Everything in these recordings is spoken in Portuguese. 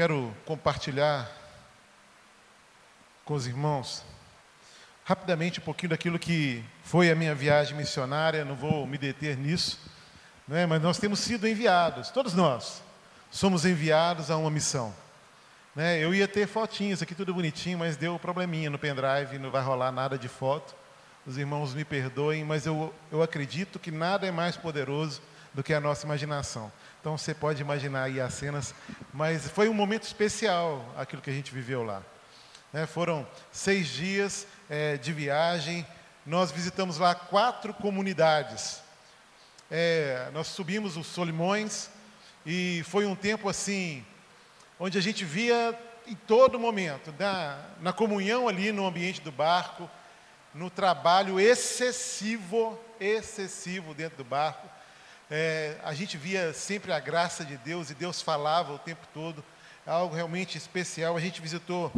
quero compartilhar com os irmãos rapidamente um pouquinho daquilo que foi a minha viagem missionária, não vou me deter nisso, né? mas nós temos sido enviados, todos nós somos enviados a uma missão. Né? Eu ia ter fotinhas aqui, tudo bonitinho, mas deu probleminha no pendrive, não vai rolar nada de foto. Os irmãos me perdoem, mas eu, eu acredito que nada é mais poderoso do que a nossa imaginação. Então você pode imaginar aí as cenas, mas foi um momento especial aquilo que a gente viveu lá. Né? Foram seis dias é, de viagem, nós visitamos lá quatro comunidades. É, nós subimos os Solimões e foi um tempo assim, onde a gente via em todo momento, na, na comunhão ali no ambiente do barco, no trabalho excessivo, excessivo dentro do barco, é, a gente via sempre a graça de Deus e Deus falava o tempo todo, é algo realmente especial. A gente visitou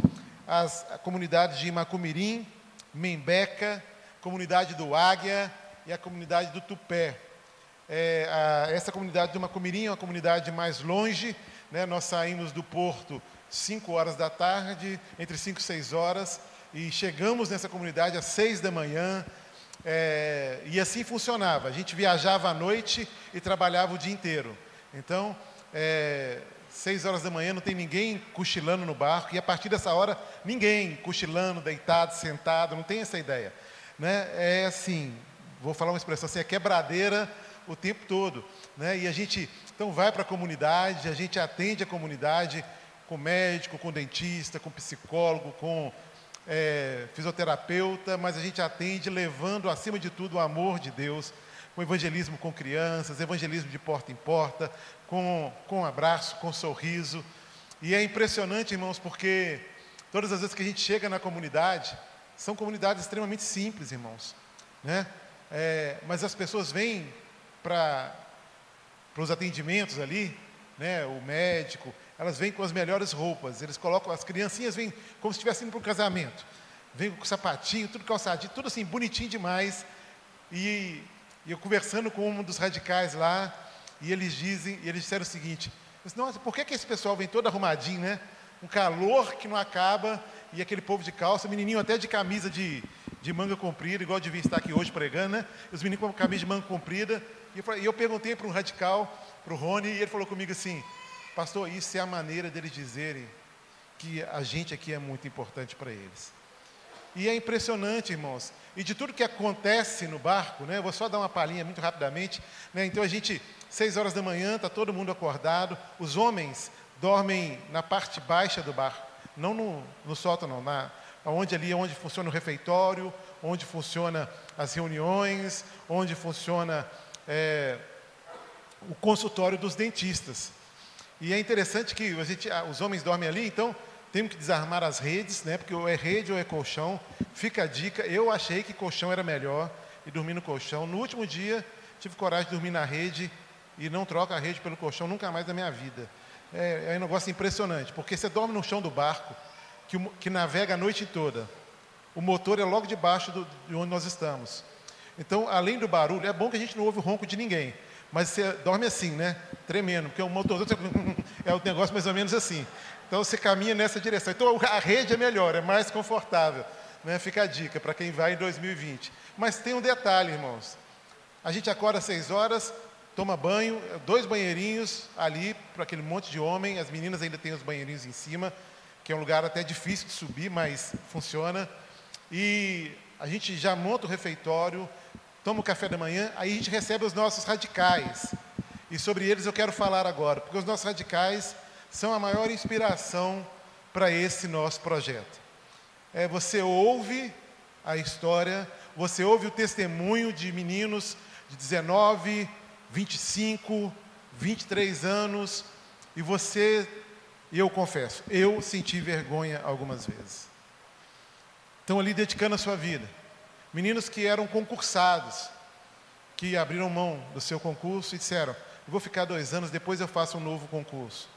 as comunidades de Macumirim, Membeca, comunidade do Águia e a comunidade do Tupé. É, a, essa comunidade do Macumirim é uma comunidade mais longe, né? nós saímos do porto 5 horas da tarde, entre 5 e 6 horas, e chegamos nessa comunidade às 6 da manhã, é, e assim funcionava. A gente viajava à noite e trabalhava o dia inteiro. Então, é, seis horas da manhã não tem ninguém cochilando no barco, e a partir dessa hora, ninguém cochilando, deitado, sentado, não tem essa ideia. Né? É assim, vou falar uma expressão assim, é quebradeira o tempo todo. Né? E a gente, então, vai para a comunidade, a gente atende a comunidade com médico, com dentista, com psicólogo, com é, fisioterapeuta, mas a gente atende levando, acima de tudo, o amor de Deus, com evangelismo com crianças, evangelismo de porta em porta, com, com abraço, com sorriso. E é impressionante, irmãos, porque todas as vezes que a gente chega na comunidade, são comunidades extremamente simples, irmãos. Né? É, mas as pessoas vêm para os atendimentos ali, né, o médico, elas vêm com as melhores roupas. Eles colocam, as criancinhas vêm como se estivessem indo para um casamento. Vêm com sapatinho, tudo calçadinho, tudo assim, bonitinho demais. E, e, eu conversando com um dos radicais lá, e eles dizem, e eles disseram o seguinte, nossa, por que, que esse pessoal vem todo arrumadinho, né? Um calor que não acaba, e aquele povo de calça, menininho até de camisa de, de manga comprida, igual devia estar aqui hoje pregando, né? Os meninos com camisa de manga comprida. E eu, e eu perguntei para um radical, para o Rony, e ele falou comigo assim, Pastor, isso é a maneira deles dizerem que a gente aqui é muito importante para eles. E é impressionante, irmãos. E de tudo que acontece no barco, né? Eu vou só dar uma palhinha muito rapidamente. Né? Então a gente, seis horas da manhã, está todo mundo acordado. Os homens dormem na parte baixa do barco, não no, no sótão, na, onde ali, onde funciona o refeitório, onde funciona as reuniões, onde funciona é, o consultório dos dentistas. E é interessante que gente, ah, os homens dormem ali, então temos que desarmar as redes, né? Porque ou é rede ou é colchão. Fica a dica. Eu achei que colchão era melhor e dormir no colchão. No último dia, tive coragem de dormir na rede e não troco a rede pelo colchão nunca mais na minha vida. É, é um negócio impressionante, porque você dorme no chão do barco, que, que navega a noite toda. O motor é logo debaixo do, de onde nós estamos. Então, além do barulho, é bom que a gente não ouve o ronco de ninguém. Mas você dorme assim, né? Tremendo, porque o motor é um negócio mais ou menos assim. Então você caminha nessa direção. Então a rede é melhor, é mais confortável. Né? Fica a dica para quem vai em 2020. Mas tem um detalhe, irmãos. A gente acorda às 6 horas, toma banho, dois banheirinhos ali para aquele monte de homem. As meninas ainda têm os banheirinhos em cima, que é um lugar até difícil de subir, mas funciona. E a gente já monta o refeitório, toma o café da manhã, aí a gente recebe os nossos radicais. E sobre eles eu quero falar agora, porque os nossos radicais são a maior inspiração para esse nosso projeto. É, você ouve a história, você ouve o testemunho de meninos de 19, 25, 23 anos, e você, eu confesso, eu senti vergonha algumas vezes. Estão ali dedicando a sua vida Meninos que eram concursados, que abriram mão do seu concurso e disseram: vou ficar dois anos, depois eu faço um novo concurso.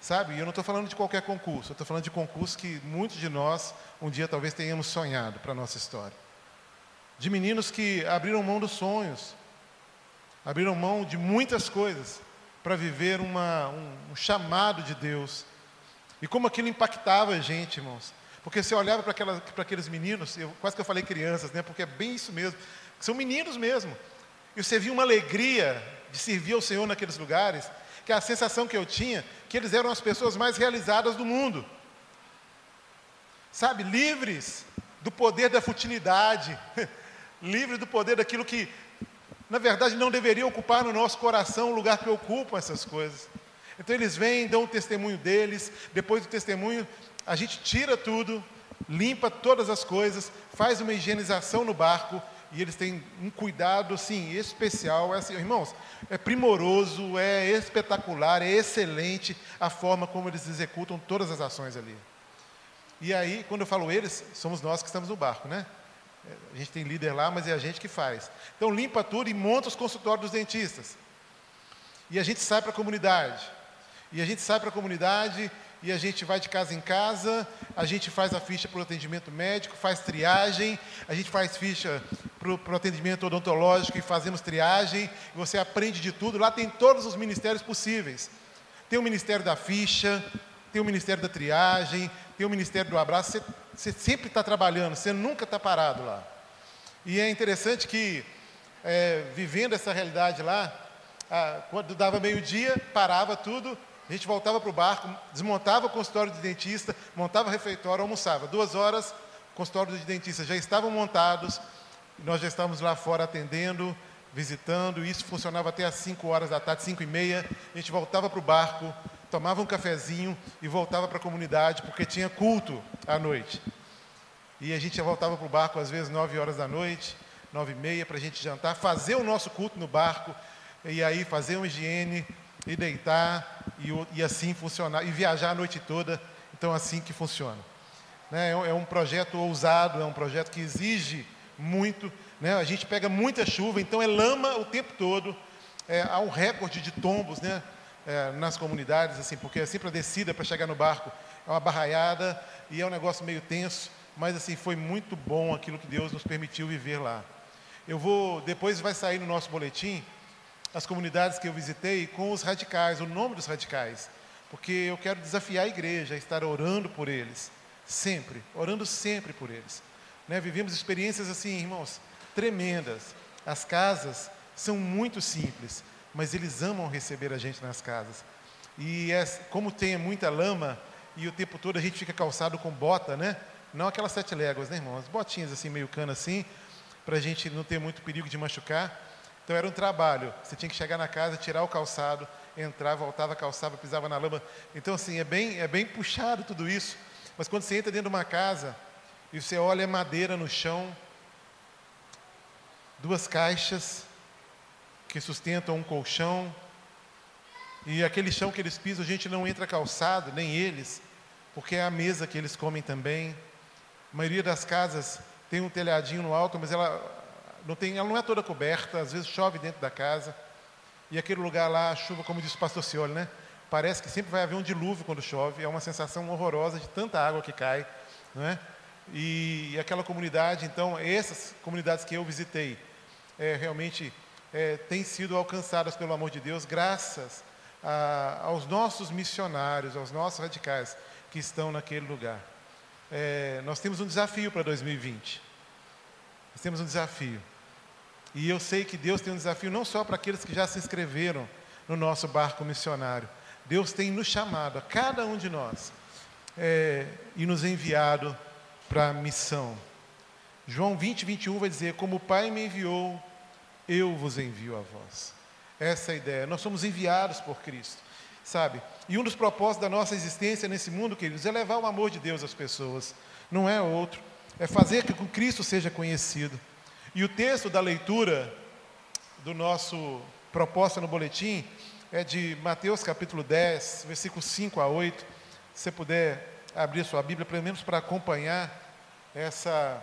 Sabe? E eu não estou falando de qualquer concurso, eu estou falando de concurso que muitos de nós um dia talvez tenhamos sonhado para a nossa história. De meninos que abriram mão dos sonhos, abriram mão de muitas coisas para viver uma, um, um chamado de Deus. E como aquilo impactava a gente, irmãos. Porque você olhava para aqueles meninos, eu, quase que eu falei crianças, né? Porque é bem isso mesmo. São meninos mesmo. E você via uma alegria de servir ao Senhor naqueles lugares, que a sensação que eu tinha, que eles eram as pessoas mais realizadas do mundo. Sabe, livres do poder da futilidade, livres do poder daquilo que, na verdade, não deveria ocupar no nosso coração o lugar que ocupam essas coisas. Então eles vêm, dão o testemunho deles, depois do testemunho, a gente tira tudo, limpa todas as coisas, faz uma higienização no barco e eles têm um cuidado assim especial, é assim, irmãos, é primoroso, é espetacular, é excelente a forma como eles executam todas as ações ali. E aí, quando eu falo eles, somos nós que estamos no barco, né? A gente tem líder lá, mas é a gente que faz. Então limpa tudo e monta os consultórios dos dentistas. E a gente sai para a comunidade. E a gente sai para a comunidade e a gente vai de casa em casa, a gente faz a ficha para o atendimento médico, faz triagem, a gente faz ficha para o atendimento odontológico e fazemos triagem, você aprende de tudo. Lá tem todos os ministérios possíveis. Tem o ministério da ficha, tem o ministério da triagem, tem o ministério do abraço. Você, você sempre está trabalhando, você nunca está parado lá. E é interessante que, é, vivendo essa realidade lá, ah, quando dava meio-dia, parava tudo, a gente voltava para o barco, desmontava o consultório de dentista, montava o refeitório, almoçava. Duas horas, o consultório de dentista já estavam montados, nós já estávamos lá fora atendendo, visitando, e isso funcionava até às 5 horas da tarde, 5 e meia. A gente voltava para o barco, tomava um cafezinho e voltava para a comunidade, porque tinha culto à noite. E a gente já voltava para o barco às vezes 9 horas da noite, 9 e meia, para a gente jantar, fazer o nosso culto no barco, e aí fazer uma higiene, e deitar e, e, assim funcionar, e viajar a noite toda. Então, assim que funciona. Né? É, é, um projeto ousado, é um projeto que exige muito. Né? A gente pega muita chuva, então é lama o tempo todo. É, há um recorde de tombos né? É, nas comunidades, assim, porque é sempre a descida para chegar no barco é uma barraiada e é um negócio meio tenso, mas assim foi muito bom aquilo que Deus nos permitiu viver lá. Eu vou, depois vai sair no nosso boletim as comunidades que eu visitei com os radicais, o nome dos radicais, porque eu quero desafiar a igreja a estar orando por eles, sempre, orando sempre por eles. Né? Vivemos experiências assim, irmãos, tremendas. As casas são muito simples, mas eles amam receber a gente nas casas. E é, como tem muita lama e o tempo todo a gente fica calçado com bota, né? Não aquelas sete léguas, né, irmãos? Botinhas assim, meio cana assim, para a gente não ter muito perigo de machucar. Então era um trabalho. Você tinha que chegar na casa, tirar o calçado, entrar, voltava, calçava, pisava na lama. Então, assim, é bem, é bem puxado tudo isso. Mas quando você entra dentro de uma casa e você olha madeira no chão, duas caixas que sustentam um colchão, e aquele chão que eles pisam, a gente não entra calçado, nem eles, porque é a mesa que eles comem também. A maioria das casas tem um telhadinho no alto, mas ela, não tem, ela não é toda coberta, às vezes chove dentro da casa. E aquele lugar lá, a chuva, como disse o pastor Cioli, né? Parece que sempre vai haver um dilúvio quando chove, é uma sensação horrorosa de tanta água que cai, não é? E, e aquela comunidade, então, essas comunidades que eu visitei, é, realmente é, têm sido alcançadas pelo amor de Deus, graças a, aos nossos missionários, aos nossos radicais que estão naquele lugar. É, nós temos um desafio para 2020. Nós temos um desafio. E eu sei que Deus tem um desafio não só para aqueles que já se inscreveram no nosso barco missionário. Deus tem nos chamado, a cada um de nós, é, e nos enviado para a missão. João 20, 21 vai dizer: Como o Pai me enviou, eu vos envio a vós. Essa é a ideia. Nós somos enviados por Cristo, sabe? E um dos propósitos da nossa existência nesse mundo, queridos, é levar o amor de Deus às pessoas, não é outro. É fazer que Cristo seja conhecido. E o texto da leitura do nosso proposta no boletim é de Mateus capítulo 10, versículos 5 a 8. Se você puder abrir sua Bíblia, pelo menos para acompanhar essa,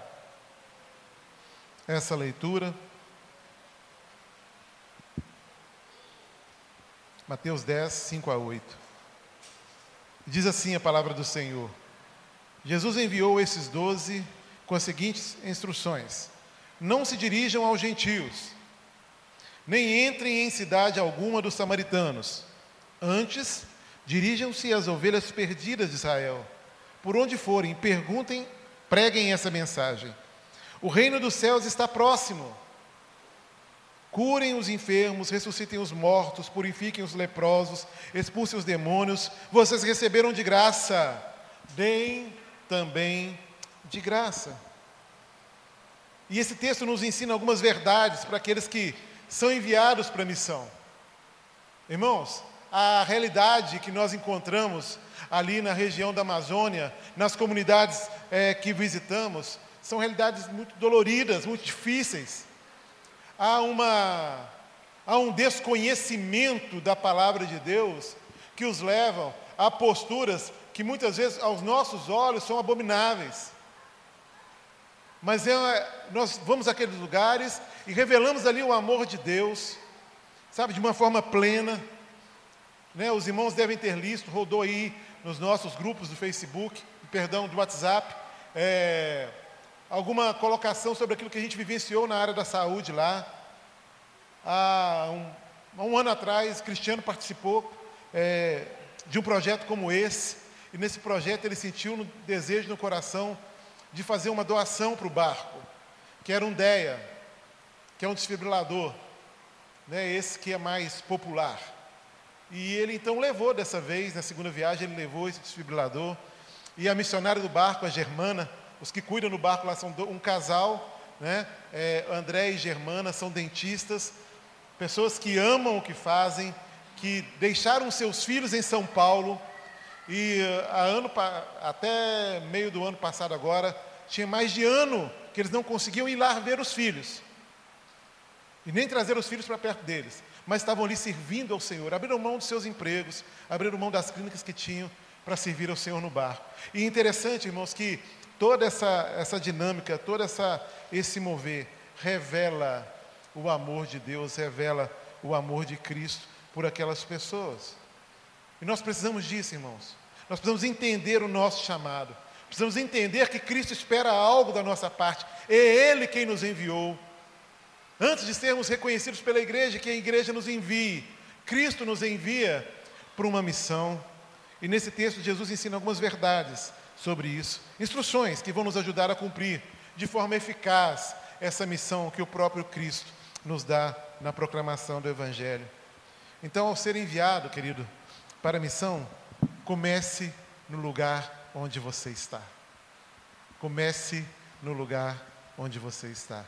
essa leitura. Mateus 10, 5 a 8. Diz assim a palavra do Senhor: Jesus enviou esses doze com as seguintes instruções: não se dirijam aos gentios, nem entrem em cidade alguma dos samaritanos. Antes, dirijam-se às ovelhas perdidas de Israel. Por onde forem, perguntem, preguem essa mensagem. O reino dos céus está próximo. Curem os enfermos, ressuscitem os mortos, purifiquem os leprosos, expulsem os demônios. Vocês receberam de graça, deem também de graça. E esse texto nos ensina algumas verdades para aqueles que são enviados para a missão. Irmãos, a realidade que nós encontramos ali na região da Amazônia, nas comunidades é, que visitamos, são realidades muito doloridas, muito difíceis há, uma, há um desconhecimento da palavra de Deus que os levam a posturas que muitas vezes aos nossos olhos são abomináveis. Mas é, nós vamos àqueles lugares e revelamos ali o amor de Deus, sabe, de uma forma plena. Né? Os irmãos devem ter listo, rodou aí nos nossos grupos do Facebook, perdão, do WhatsApp, é, alguma colocação sobre aquilo que a gente vivenciou na área da saúde lá. Há um, um ano atrás, Cristiano participou é, de um projeto como esse, e nesse projeto ele sentiu um desejo no coração de fazer uma doação para o barco, que era um DEA, que é um desfibrilador, né, esse que é mais popular. E ele então levou dessa vez, na segunda viagem, ele levou esse desfibrilador. E a missionária do barco, a Germana, os que cuidam do barco lá são um casal, né? É, André e Germana são dentistas, pessoas que amam o que fazem, que deixaram seus filhos em São Paulo e eh, ano, até meio do ano passado agora, tinha mais de ano que eles não conseguiam ir lá ver os filhos. E nem trazer os filhos para perto deles. Mas estavam ali servindo ao Senhor. Abriram mão dos seus empregos, abriram mão das clínicas que tinham para servir ao Senhor no barco. E interessante, irmãos, que toda essa, essa dinâmica, todo essa, esse mover, revela o amor de Deus, revela o amor de Cristo por aquelas pessoas. E nós precisamos disso, irmãos. Nós precisamos entender o nosso chamado. Precisamos entender que Cristo espera algo da nossa parte. É Ele quem nos enviou. Antes de sermos reconhecidos pela igreja, que a igreja nos envie, Cristo nos envia para uma missão. E nesse texto, Jesus ensina algumas verdades sobre isso. Instruções que vão nos ajudar a cumprir de forma eficaz essa missão que o próprio Cristo nos dá na proclamação do Evangelho. Então, ao ser enviado, querido, para a missão, comece no lugar onde você está. Comece no lugar onde você está.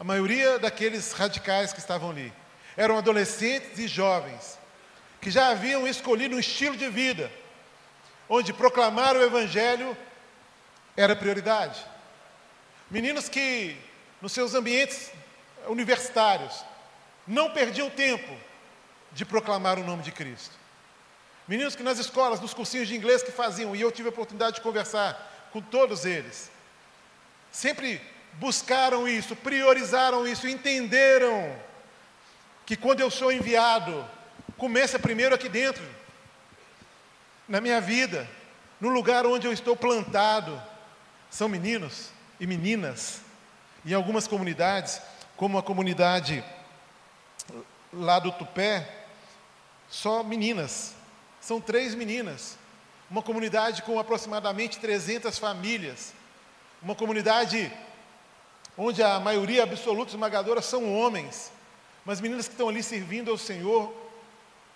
A maioria daqueles radicais que estavam ali eram adolescentes e jovens que já haviam escolhido um estilo de vida onde proclamar o Evangelho era prioridade. Meninos que, nos seus ambientes universitários não perdiam tempo de proclamar o nome de Cristo. Meninos que nas escolas, nos cursinhos de inglês que faziam, e eu tive a oportunidade de conversar com todos eles, sempre buscaram isso, priorizaram isso, entenderam que quando eu sou enviado, começa primeiro aqui dentro, na minha vida, no lugar onde eu estou plantado. São meninos e meninas, em algumas comunidades, como a comunidade lá do Tupé, só meninas. São três meninas. Uma comunidade com aproximadamente 300 famílias. Uma comunidade onde a maioria absoluta esmagadora são homens. Mas meninas que estão ali servindo ao Senhor,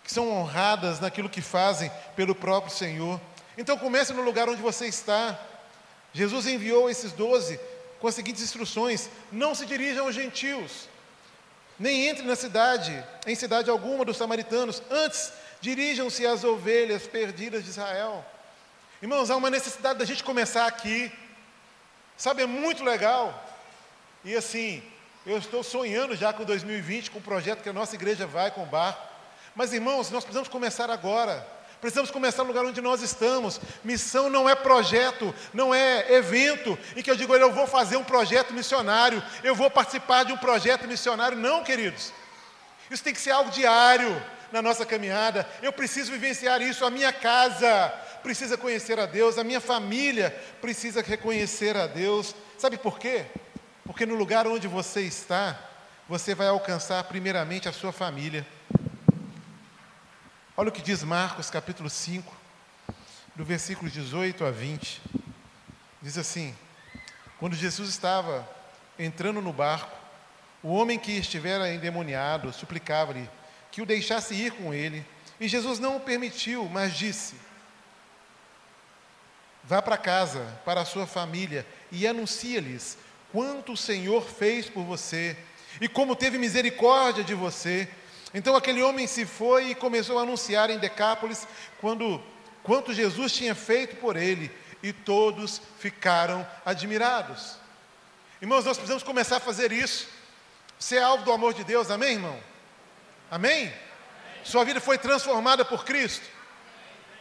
que são honradas naquilo que fazem pelo próprio Senhor. Então comece no lugar onde você está. Jesus enviou esses doze com as seguintes instruções: não se dirijam aos gentios, nem entre na cidade, em cidade alguma dos samaritanos, antes dirijam-se às ovelhas perdidas de Israel. Irmãos, há uma necessidade da gente começar aqui. Sabe, é muito legal. E assim, eu estou sonhando já com 2020, com o projeto que a nossa igreja vai com o barco. Mas, irmãos, nós precisamos começar agora. Precisamos começar no lugar onde nós estamos. Missão não é projeto, não é evento em que eu digo, eu vou fazer um projeto missionário, eu vou participar de um projeto missionário. Não, queridos. Isso tem que ser algo diário na nossa caminhada. Eu preciso vivenciar isso. A minha casa precisa conhecer a Deus, a minha família precisa reconhecer a Deus. Sabe por quê? Porque no lugar onde você está, você vai alcançar primeiramente a sua família. Olha o que diz Marcos capítulo 5, do versículo 18 a 20. Diz assim: Quando Jesus estava entrando no barco, o homem que estivera endemoniado suplicava-lhe que o deixasse ir com ele. E Jesus não o permitiu, mas disse: Vá para casa, para a sua família, e anuncia-lhes quanto o Senhor fez por você e como teve misericórdia de você. Então aquele homem se foi e começou a anunciar em Decápolis quando, quanto Jesus tinha feito por ele, e todos ficaram admirados. Irmãos, nós precisamos começar a fazer isso. Você é alvo do amor de Deus, amém, irmão? Amém? Sua vida foi transformada por Cristo.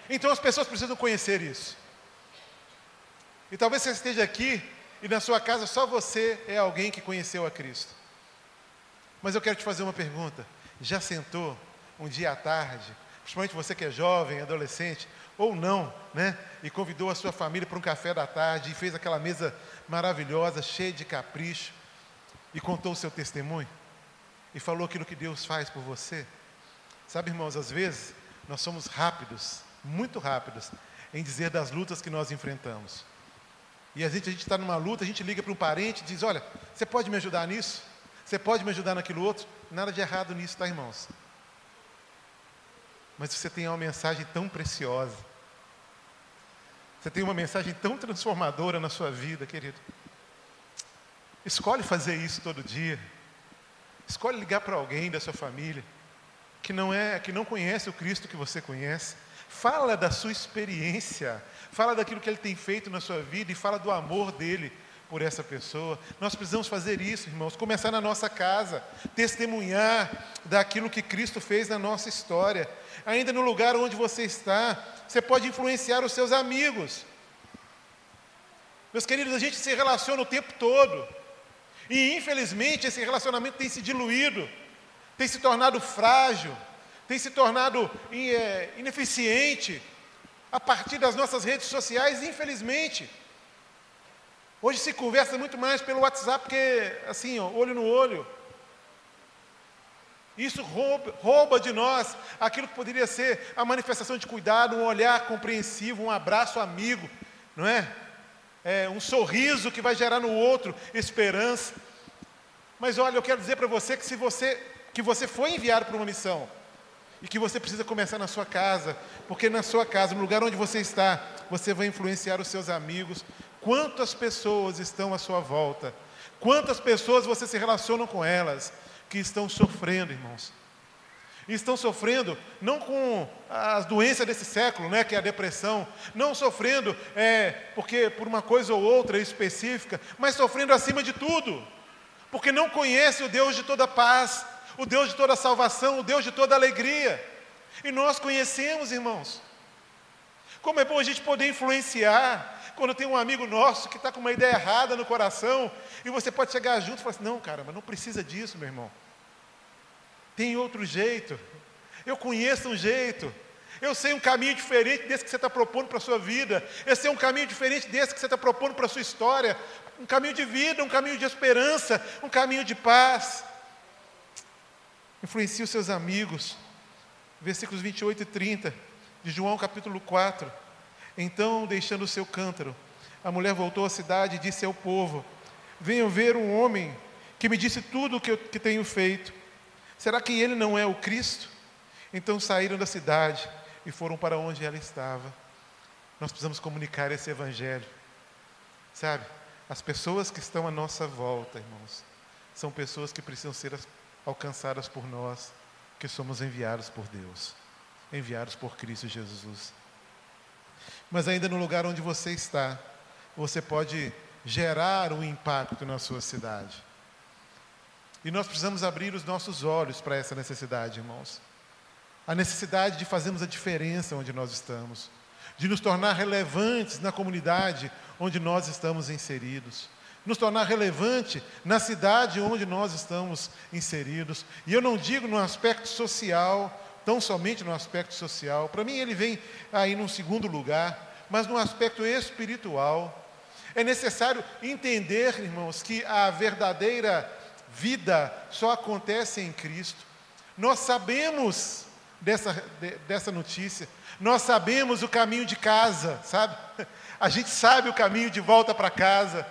Então as pessoas precisam conhecer isso. E talvez você esteja aqui e na sua casa só você é alguém que conheceu a Cristo. Mas eu quero te fazer uma pergunta. Já sentou um dia à tarde, principalmente você que é jovem, adolescente, ou não, né? E convidou a sua família para um café da tarde e fez aquela mesa maravilhosa, cheia de capricho, e contou o seu testemunho? E falou aquilo que Deus faz por você? Sabe, irmãos, às vezes nós somos rápidos, muito rápidos, em dizer das lutas que nós enfrentamos. E a gente está numa luta, a gente liga para um parente e diz: Olha, você pode me ajudar nisso? Você pode me ajudar naquilo outro? Nada de errado nisso, tá, irmãos? Mas você tem uma mensagem tão preciosa. Você tem uma mensagem tão transformadora na sua vida, querido. Escolhe fazer isso todo dia. Escolhe ligar para alguém da sua família que não é, que não conhece o Cristo que você conhece. Fala da sua experiência, fala daquilo que ele tem feito na sua vida e fala do amor dele por essa pessoa. Nós precisamos fazer isso, irmãos, começar na nossa casa, testemunhar daquilo que Cristo fez na nossa história. Ainda no lugar onde você está, você pode influenciar os seus amigos. Meus queridos, a gente se relaciona o tempo todo. E infelizmente esse relacionamento tem se diluído, tem se tornado frágil, tem se tornado é, ineficiente a partir das nossas redes sociais, infelizmente. Hoje se conversa muito mais pelo WhatsApp, porque assim, ó, olho no olho. Isso rouba, rouba, de nós aquilo que poderia ser a manifestação de cuidado, um olhar compreensivo, um abraço amigo, não é? É um sorriso que vai gerar no outro esperança. Mas olha, eu quero dizer para você que se você que você foi enviado para uma missão e que você precisa começar na sua casa, porque na sua casa, no lugar onde você está, você vai influenciar os seus amigos, Quantas pessoas estão à sua volta? Quantas pessoas você se relaciona com elas que estão sofrendo, irmãos? E estão sofrendo não com as doenças desse século, né, que é a depressão, não sofrendo é, porque por uma coisa ou outra específica, mas sofrendo acima de tudo, porque não conhece o Deus de toda paz, o Deus de toda salvação, o Deus de toda alegria. E nós conhecemos, irmãos. Como é bom a gente poder influenciar, quando tem um amigo nosso que está com uma ideia errada no coração, e você pode chegar junto e falar assim: não, cara, mas não precisa disso, meu irmão. Tem outro jeito. Eu conheço um jeito. Eu sei um caminho diferente desse que você está propondo para a sua vida. Eu sei um caminho diferente desse que você está propondo para a sua história. Um caminho de vida, um caminho de esperança, um caminho de paz. Influencie os seus amigos. Versículos 28 e 30 de João capítulo 4. Então, deixando o seu cântaro, a mulher voltou à cidade e disse ao povo: Venham ver um homem que me disse tudo o que, que tenho feito. Será que ele não é o Cristo? Então saíram da cidade e foram para onde ela estava. Nós precisamos comunicar esse evangelho. Sabe? As pessoas que estão à nossa volta, irmãos, são pessoas que precisam ser alcançadas por nós, que somos enviados por Deus, enviados por Cristo Jesus. Mas ainda no lugar onde você está, você pode gerar um impacto na sua cidade. E nós precisamos abrir os nossos olhos para essa necessidade, irmãos. A necessidade de fazermos a diferença onde nós estamos, de nos tornar relevantes na comunidade onde nós estamos inseridos, nos tornar relevante na cidade onde nós estamos inseridos. E eu não digo no aspecto social, tão somente no aspecto social. Para mim, ele vem aí num segundo lugar, mas no aspecto espiritual. É necessário entender, irmãos, que a verdadeira vida só acontece em Cristo. Nós sabemos dessa, de, dessa notícia. Nós sabemos o caminho de casa, sabe? A gente sabe o caminho de volta para casa.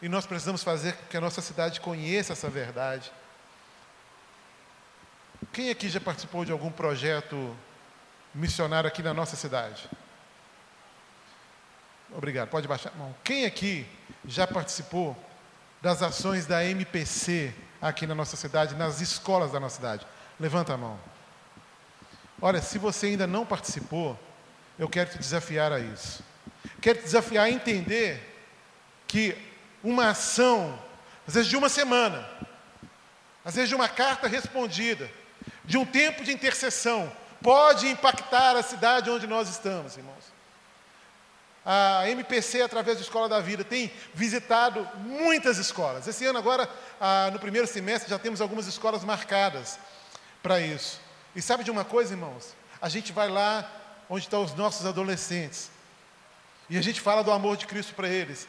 E nós precisamos fazer com que a nossa cidade conheça essa verdade. Quem aqui já participou de algum projeto missionário aqui na nossa cidade? Obrigado, pode baixar a mão. Quem aqui já participou das ações da MPC aqui na nossa cidade, nas escolas da nossa cidade? Levanta a mão. Olha, se você ainda não participou, eu quero te desafiar a isso. Quero te desafiar a entender que uma ação, às vezes de uma semana, às vezes de uma carta respondida, de um tempo de intercessão, pode impactar a cidade onde nós estamos, irmãos. A MPC, através da Escola da Vida, tem visitado muitas escolas. Esse ano, agora, ah, no primeiro semestre, já temos algumas escolas marcadas para isso. E sabe de uma coisa, irmãos? A gente vai lá onde estão os nossos adolescentes. E a gente fala do amor de Cristo para eles.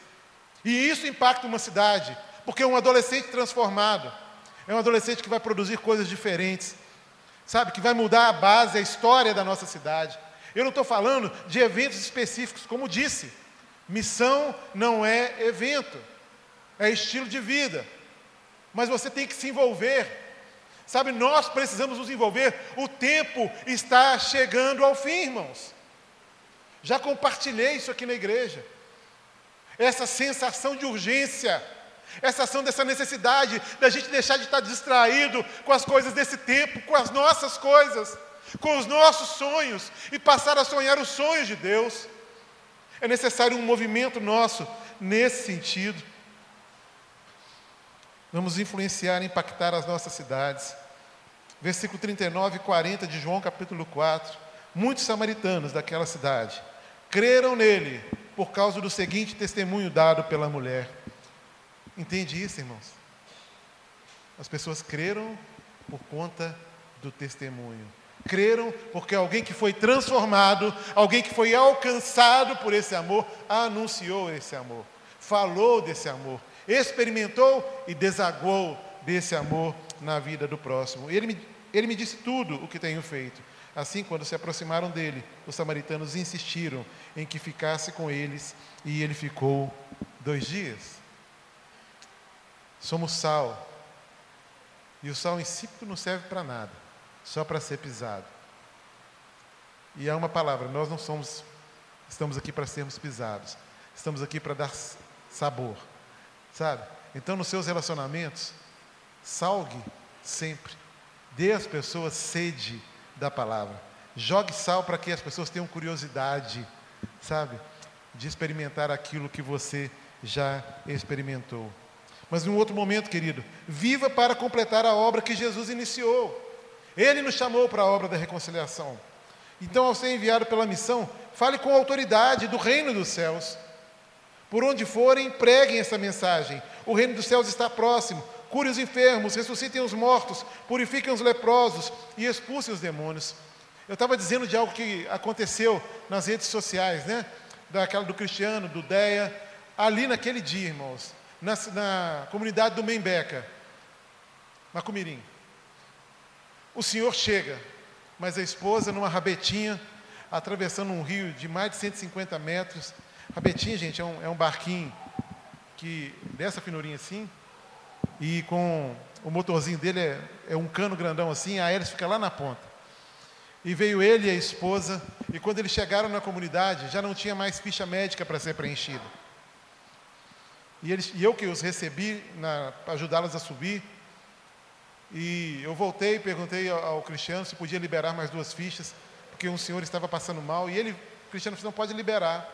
E isso impacta uma cidade, porque um adolescente transformado é um adolescente que vai produzir coisas diferentes, sabe? Que vai mudar a base, a história da nossa cidade. Eu não estou falando de eventos específicos, como disse, missão não é evento, é estilo de vida. Mas você tem que se envolver, Sabe, nós precisamos nos envolver. O tempo está chegando ao fim, irmãos. Já compartilhei isso aqui na igreja. Essa sensação de urgência, essa ação dessa necessidade da gente deixar de estar distraído com as coisas desse tempo, com as nossas coisas, com os nossos sonhos e passar a sonhar os sonhos de Deus. É necessário um movimento nosso nesse sentido. Vamos influenciar e impactar as nossas cidades. Versículo 39 e 40 de João capítulo 4. Muitos samaritanos daquela cidade creram nele por causa do seguinte testemunho dado pela mulher. Entende isso, irmãos? As pessoas creram por conta do testemunho. Creram porque alguém que foi transformado, alguém que foi alcançado por esse amor, anunciou esse amor, falou desse amor experimentou e desaguou desse amor na vida do próximo. Ele me, ele me disse tudo o que tenho feito. Assim, quando se aproximaram dele, os samaritanos insistiram em que ficasse com eles e ele ficou dois dias. Somos sal. E o sal insípido não serve para nada, só para ser pisado. E há uma palavra: nós não somos, estamos aqui para sermos pisados, estamos aqui para dar sabor. Sabe? Então, nos seus relacionamentos, salgue sempre. Dê às pessoas sede da palavra. Jogue sal para que as pessoas tenham curiosidade, sabe? De experimentar aquilo que você já experimentou. Mas em um outro momento, querido, viva para completar a obra que Jesus iniciou. Ele nos chamou para a obra da reconciliação. Então, ao ser enviado pela missão, fale com autoridade do reino dos céus. Por onde forem, preguem essa mensagem. O reino dos céus está próximo. Cure os enfermos, ressuscitem os mortos, purifiquem os leprosos e expulsem os demônios. Eu estava dizendo de algo que aconteceu nas redes sociais, né? Daquela do Cristiano, do Deia, ali naquele dia, irmãos, na, na comunidade do Membeca, Macumirim. O senhor chega, mas a esposa numa rabetinha, atravessando um rio de mais de 150 metros, a Betinha, gente, é um, é um barquinho que dessa finurinha assim, e com o motorzinho dele é, é um cano grandão assim, a hélice fica lá na ponta. E veio ele e a esposa, e quando eles chegaram na comunidade, já não tinha mais ficha médica para ser preenchida. E, eles, e eu que os recebi para ajudá-los a subir, e eu voltei e perguntei ao, Cristiano se podia liberar mais duas fichas, porque um senhor estava passando mal, e ele, Cristiano, não pode liberar.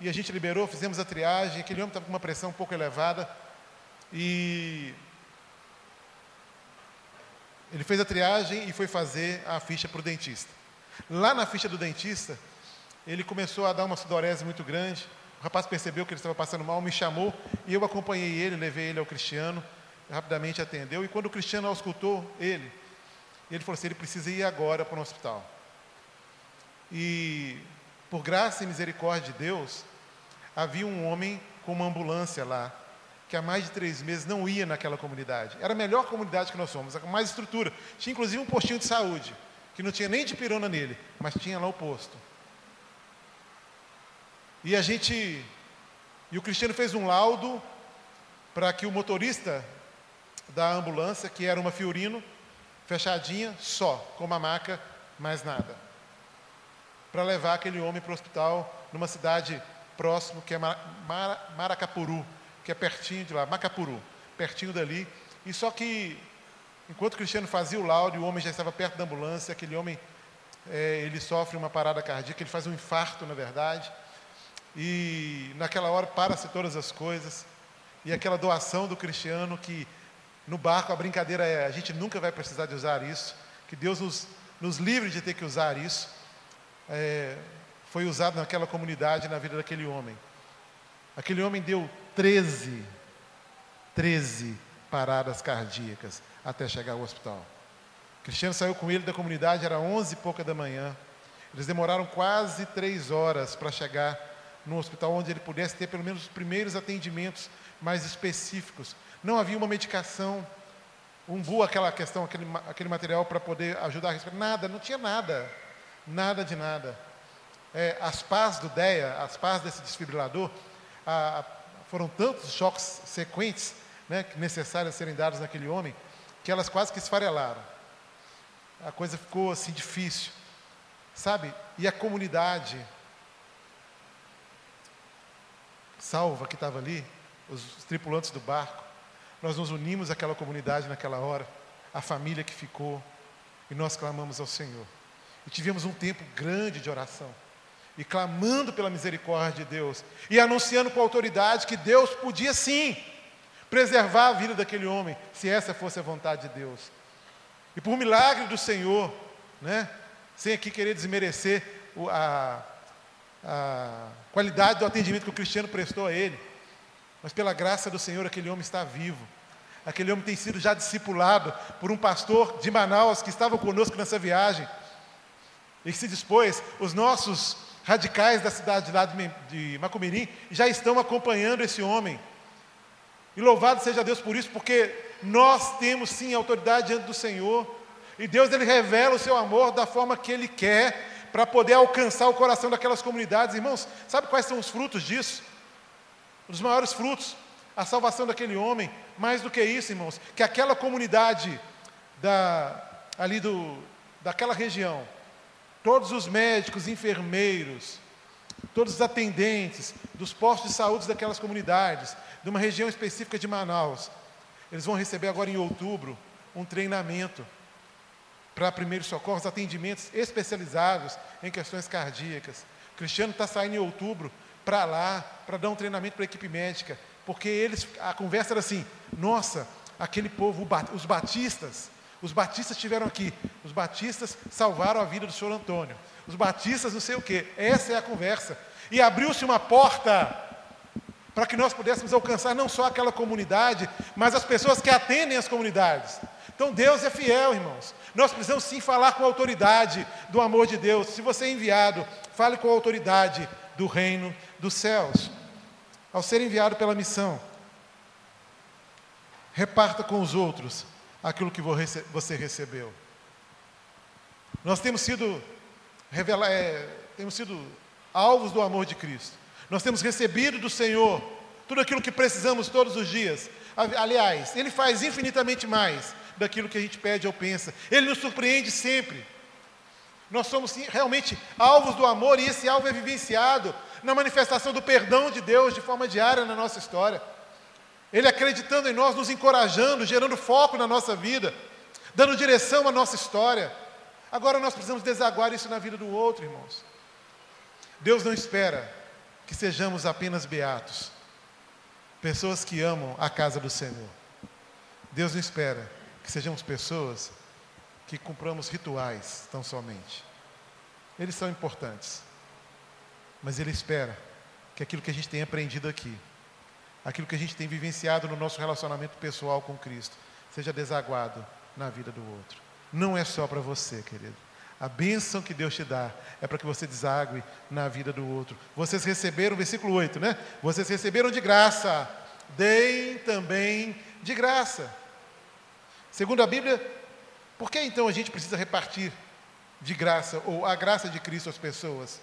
E a gente liberou, fizemos a triagem. Aquele homem estava com uma pressão um pouco elevada. E ele fez a triagem e foi fazer a ficha para o dentista. Lá na ficha do dentista, ele começou a dar uma sudorese muito grande. O rapaz percebeu que ele estava passando mal, me chamou e eu acompanhei ele, levei ele ao Cristiano. Rapidamente atendeu. E quando o Cristiano auscultou ele, ele falou assim: ele precisa ir agora para o hospital. E por graça e misericórdia de Deus, havia um homem com uma ambulância lá, que há mais de três meses não ia naquela comunidade. Era a melhor comunidade que nós somos, com mais estrutura. Tinha inclusive um postinho de saúde. que não tinha nem de pirona nele, mas tinha lá o posto. E a gente. E o Cristiano fez um laudo para que o motorista da ambulância, que era uma Fiorino, fechadinha, só, com uma maca, mais nada. Para levar aquele homem para o hospital numa cidade próximo, que é Maracapuru, que é pertinho de lá, Macapuru, pertinho dali. E só que, enquanto o Cristiano fazia o laudo, o homem já estava perto da ambulância, aquele homem, é, ele sofre uma parada cardíaca, ele faz um infarto, na verdade. E naquela hora para-se todas as coisas. E aquela doação do Cristiano que no barco a brincadeira é, a gente nunca vai precisar de usar isso, que Deus nos, nos livre de ter que usar isso. É, foi usado naquela comunidade, na vida daquele homem. Aquele homem deu 13, 13 paradas cardíacas até chegar ao hospital. O Cristiano saiu com ele da comunidade, era 11 e pouca da manhã. Eles demoraram quase três horas para chegar no hospital onde ele pudesse ter pelo menos os primeiros atendimentos mais específicos. Não havia uma medicação, um bu, aquela questão, aquele, aquele material para poder ajudar a respirar. Nada, não tinha nada. Nada de nada. É, as pás do DEA, as pás desse desfibrilador, a, a, foram tantos choques sequentes né, necessários a serem dados naquele homem, que elas quase que esfarelaram. A coisa ficou assim difícil. Sabe? E a comunidade salva que estava ali, os, os tripulantes do barco, nós nos unimos àquela comunidade naquela hora, a família que ficou, e nós clamamos ao Senhor. E tivemos um tempo grande de oração, e clamando pela misericórdia de Deus, e anunciando com autoridade que Deus podia sim preservar a vida daquele homem, se essa fosse a vontade de Deus. E por milagre do Senhor, né, sem aqui querer desmerecer a, a qualidade do atendimento que o cristiano prestou a ele. Mas pela graça do Senhor, aquele homem está vivo. Aquele homem tem sido já discipulado por um pastor de Manaus que estava conosco nessa viagem. E se dispôs, os nossos radicais da cidade lá de Macumirim já estão acompanhando esse homem. E louvado seja Deus por isso, porque nós temos sim autoridade diante do Senhor. E Deus ele revela o seu amor da forma que ele quer para poder alcançar o coração daquelas comunidades. Irmãos, sabe quais são os frutos disso? Os maiores frutos, a salvação daquele homem, mais do que isso, irmãos, que aquela comunidade da, ali do, daquela região, todos os médicos, enfermeiros, todos os atendentes dos postos de saúde daquelas comunidades, de uma região específica de Manaus, eles vão receber agora em outubro um treinamento para primeiros socorros, atendimentos especializados em questões cardíacas. O Cristiano está saindo em outubro para lá, para dar um treinamento para a equipe médica, porque eles, a conversa era assim: nossa, aquele povo, os batistas, os batistas estiveram aqui, os batistas salvaram a vida do senhor Antônio, os batistas não sei o quê, essa é a conversa. E abriu-se uma porta para que nós pudéssemos alcançar não só aquela comunidade, mas as pessoas que atendem as comunidades. Então Deus é fiel, irmãos. Nós precisamos sim falar com a autoridade do amor de Deus. Se você é enviado, fale com a autoridade do reino dos céus. Ao ser enviado pela missão, reparta com os outros aquilo que você recebeu. Nós temos sido revela, é, temos sido alvos do amor de Cristo. Nós temos recebido do Senhor tudo aquilo que precisamos todos os dias. Aliás, Ele faz infinitamente mais daquilo que a gente pede ou pensa. Ele nos surpreende sempre. Nós somos realmente alvos do amor e esse alvo é vivenciado na manifestação do perdão de Deus de forma diária na nossa história. Ele acreditando em nós, nos encorajando, gerando foco na nossa vida, dando direção à nossa história. Agora nós precisamos desaguar isso na vida do outro, irmãos. Deus não espera que sejamos apenas beatos, pessoas que amam a casa do Senhor. Deus não espera que sejamos pessoas que cumpramos rituais tão somente. Eles são importantes, mas Ele espera que aquilo que a gente tem aprendido aqui, aquilo que a gente tem vivenciado no nosso relacionamento pessoal com Cristo, seja desaguado na vida do outro. Não é só para você, querido. A bênção que Deus te dá é para que você desague na vida do outro. Vocês receberam, versículo 8, né? Vocês receberam de graça, deem também de graça. Segundo a Bíblia, por que então a gente precisa repartir de graça, ou a graça de Cristo às pessoas.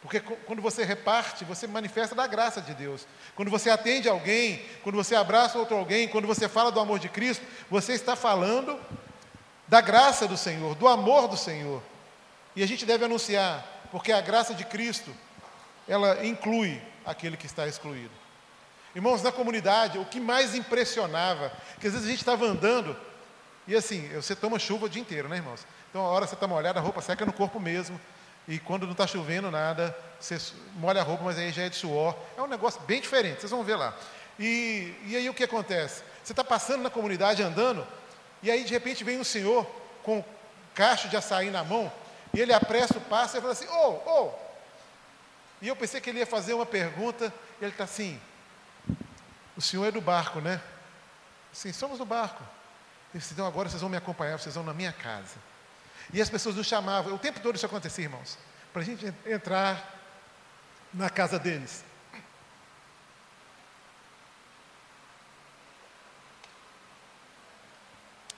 Porque quando você reparte, você manifesta da graça de Deus. Quando você atende alguém, quando você abraça outro alguém, quando você fala do amor de Cristo, você está falando da graça do Senhor, do amor do Senhor. E a gente deve anunciar, porque a graça de Cristo, ela inclui aquele que está excluído. Irmãos, na comunidade, o que mais impressionava, que às vezes a gente estava andando, e assim, você toma chuva o dia inteiro, né, irmãos? Então, a hora você está molhada, a roupa seca no corpo mesmo. E quando não está chovendo nada, você molha a roupa, mas aí já é de suor. É um negócio bem diferente, vocês vão ver lá. E, e aí o que acontece? Você está passando na comunidade andando, e aí de repente vem um senhor com um cacho de açaí na mão, e ele apressa o passo e fala assim, ô, oh, ô. Oh. E eu pensei que ele ia fazer uma pergunta, e ele está assim, o senhor é do barco, né? Sim, somos do barco. Então agora vocês vão me acompanhar, vocês vão na minha casa. E as pessoas nos chamavam, o tempo todo isso acontecia, irmãos, para a gente entrar na casa deles.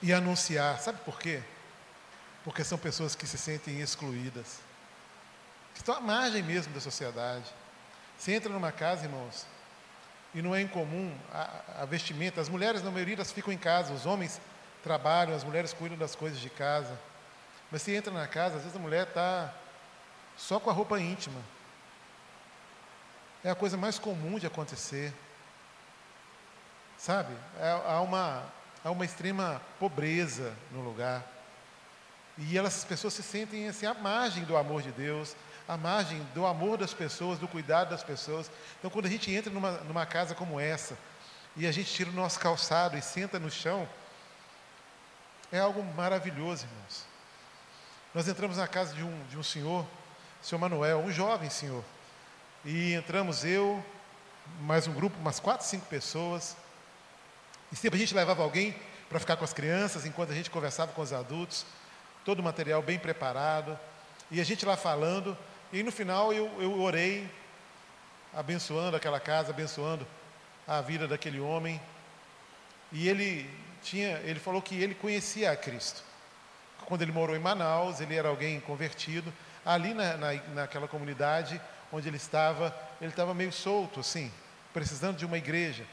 E anunciar, sabe por quê? Porque são pessoas que se sentem excluídas, que estão à margem mesmo da sociedade. Você entra numa casa, irmãos, e não é incomum a, a vestimenta, as mulheres, na maioria, elas ficam em casa, os homens trabalham, as mulheres cuidam das coisas de casa. Mas você entra na casa, às vezes a mulher está só com a roupa íntima. É a coisa mais comum de acontecer. Sabe? É, há, uma, há uma extrema pobreza no lugar. E elas, as pessoas se sentem assim, à margem do amor de Deus, à margem do amor das pessoas, do cuidado das pessoas. Então, quando a gente entra numa, numa casa como essa, e a gente tira o nosso calçado e senta no chão, é algo maravilhoso, irmãos. Nós entramos na casa de um, de um senhor, senhor Manuel, um jovem senhor. E entramos eu, mais um grupo, umas quatro, cinco pessoas. E sempre a gente levava alguém para ficar com as crianças, enquanto a gente conversava com os adultos. Todo o material bem preparado. E a gente lá falando. E no final eu, eu orei, abençoando aquela casa, abençoando a vida daquele homem. E ele tinha, ele falou que ele conhecia a Cristo quando ele morou em Manaus, ele era alguém convertido. Ali na, na, naquela comunidade onde ele estava, ele estava meio solto, assim, precisando de uma igreja.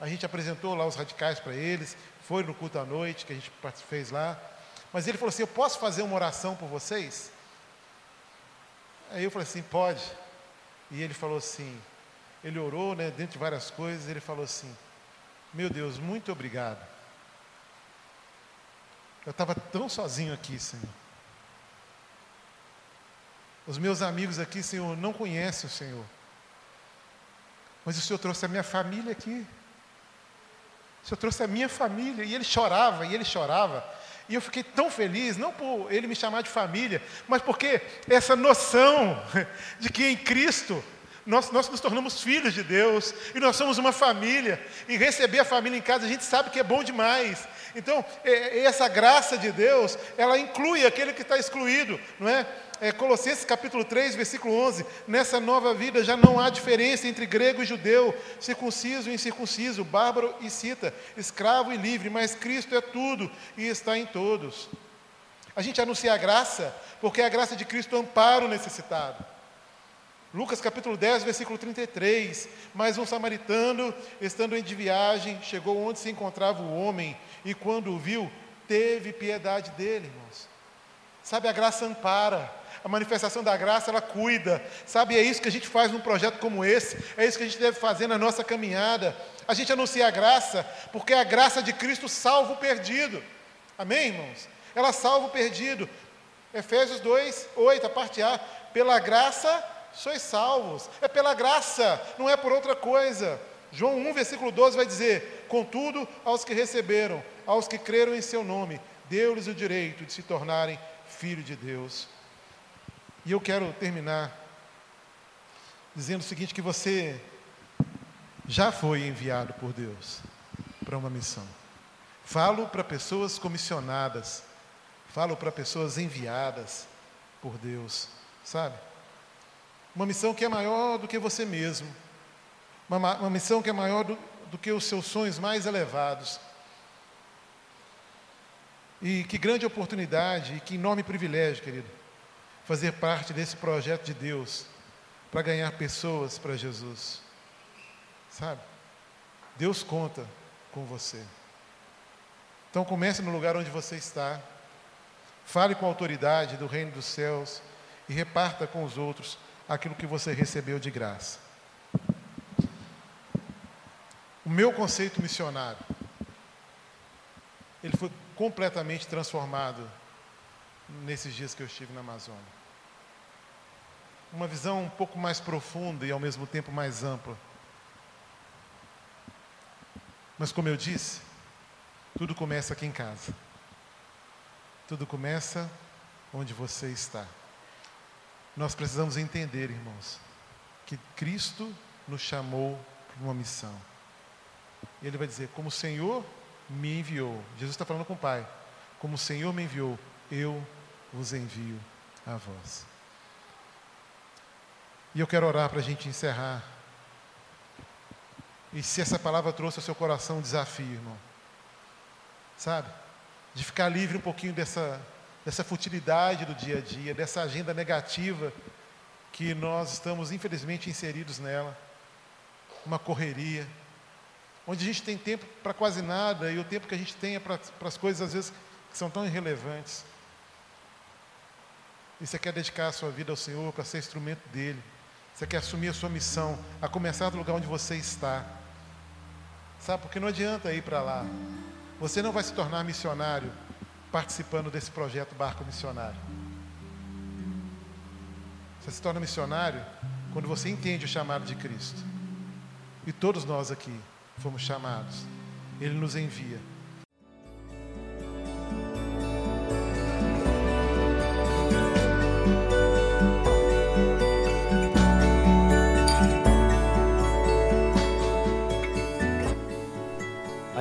A gente apresentou lá os radicais para eles, foi no culto à noite que a gente fez lá. Mas ele falou assim: Eu posso fazer uma oração por vocês? Aí eu falei assim: Pode. E ele falou assim: Ele orou, né, dentro de várias coisas, ele falou assim: Meu Deus, muito obrigado eu estava tão sozinho aqui, Senhor. Os meus amigos aqui, Senhor, não conhecem o Senhor. Mas o Senhor trouxe a minha família aqui. O Senhor trouxe a minha família. E ele chorava, e ele chorava. E eu fiquei tão feliz, não por ele me chamar de família, mas porque essa noção de que em Cristo nós, nós nos tornamos filhos de Deus, e nós somos uma família, e receber a família em casa a gente sabe que é bom demais. Então, é, é, essa graça de Deus, ela inclui aquele que está excluído, não é? é? Colossenses capítulo 3, versículo 11: Nessa nova vida já não há diferença entre grego e judeu, circunciso e incircunciso, bárbaro e cita, escravo e livre, mas Cristo é tudo e está em todos. A gente anuncia a graça, porque a graça de Cristo ampara o necessitado. Lucas capítulo 10, versículo 33. Mas um samaritano, estando de viagem, chegou onde se encontrava o homem, e quando o viu, teve piedade dele, irmãos. Sabe, a graça ampara, a manifestação da graça, ela cuida. Sabe, é isso que a gente faz num projeto como esse, é isso que a gente deve fazer na nossa caminhada. A gente anuncia a graça, porque a graça de Cristo salva o perdido. Amém, irmãos? Ela salva o perdido. Efésios 2, 8, a parte A. Pela graça sois salvos. É pela graça, não é por outra coisa. João 1, versículo 12 vai dizer: Contudo, aos que receberam, aos que creram em seu nome, deu-lhes o direito de se tornarem filhos de Deus. E eu quero terminar dizendo o seguinte: que você já foi enviado por Deus para uma missão. Falo para pessoas comissionadas, falo para pessoas enviadas por Deus, sabe? Uma missão que é maior do que você mesmo. Uma, uma missão que é maior do, do que os seus sonhos mais elevados. E que grande oportunidade e que enorme privilégio, querido, fazer parte desse projeto de Deus para ganhar pessoas para Jesus. Sabe? Deus conta com você. Então comece no lugar onde você está. Fale com a autoridade do reino dos céus e reparta com os outros aquilo que você recebeu de graça. O meu conceito missionário, ele foi completamente transformado nesses dias que eu estive na Amazônia. Uma visão um pouco mais profunda e ao mesmo tempo mais ampla. Mas como eu disse, tudo começa aqui em casa. Tudo começa onde você está. Nós precisamos entender, irmãos, que Cristo nos chamou para uma missão. Ele vai dizer: Como o Senhor me enviou, Jesus está falando com o Pai, como o Senhor me enviou, eu vos envio a vós. E eu quero orar para a gente encerrar. E se essa palavra trouxe ao seu coração um desafio, irmão, sabe? De ficar livre um pouquinho dessa, dessa futilidade do dia a dia, dessa agenda negativa que nós estamos infelizmente inseridos nela, uma correria, onde a gente tem tempo para quase nada e o tempo que a gente tem é para as coisas às vezes que são tão irrelevantes. E você quer dedicar a sua vida ao Senhor para ser instrumento dele. Você quer assumir a sua missão, a começar do lugar onde você está. Sabe, porque não adianta ir para lá. Você não vai se tornar missionário participando desse projeto Barco Missionário. Você se torna missionário quando você entende o chamado de Cristo. E todos nós aqui fomos chamados. Ele nos envia.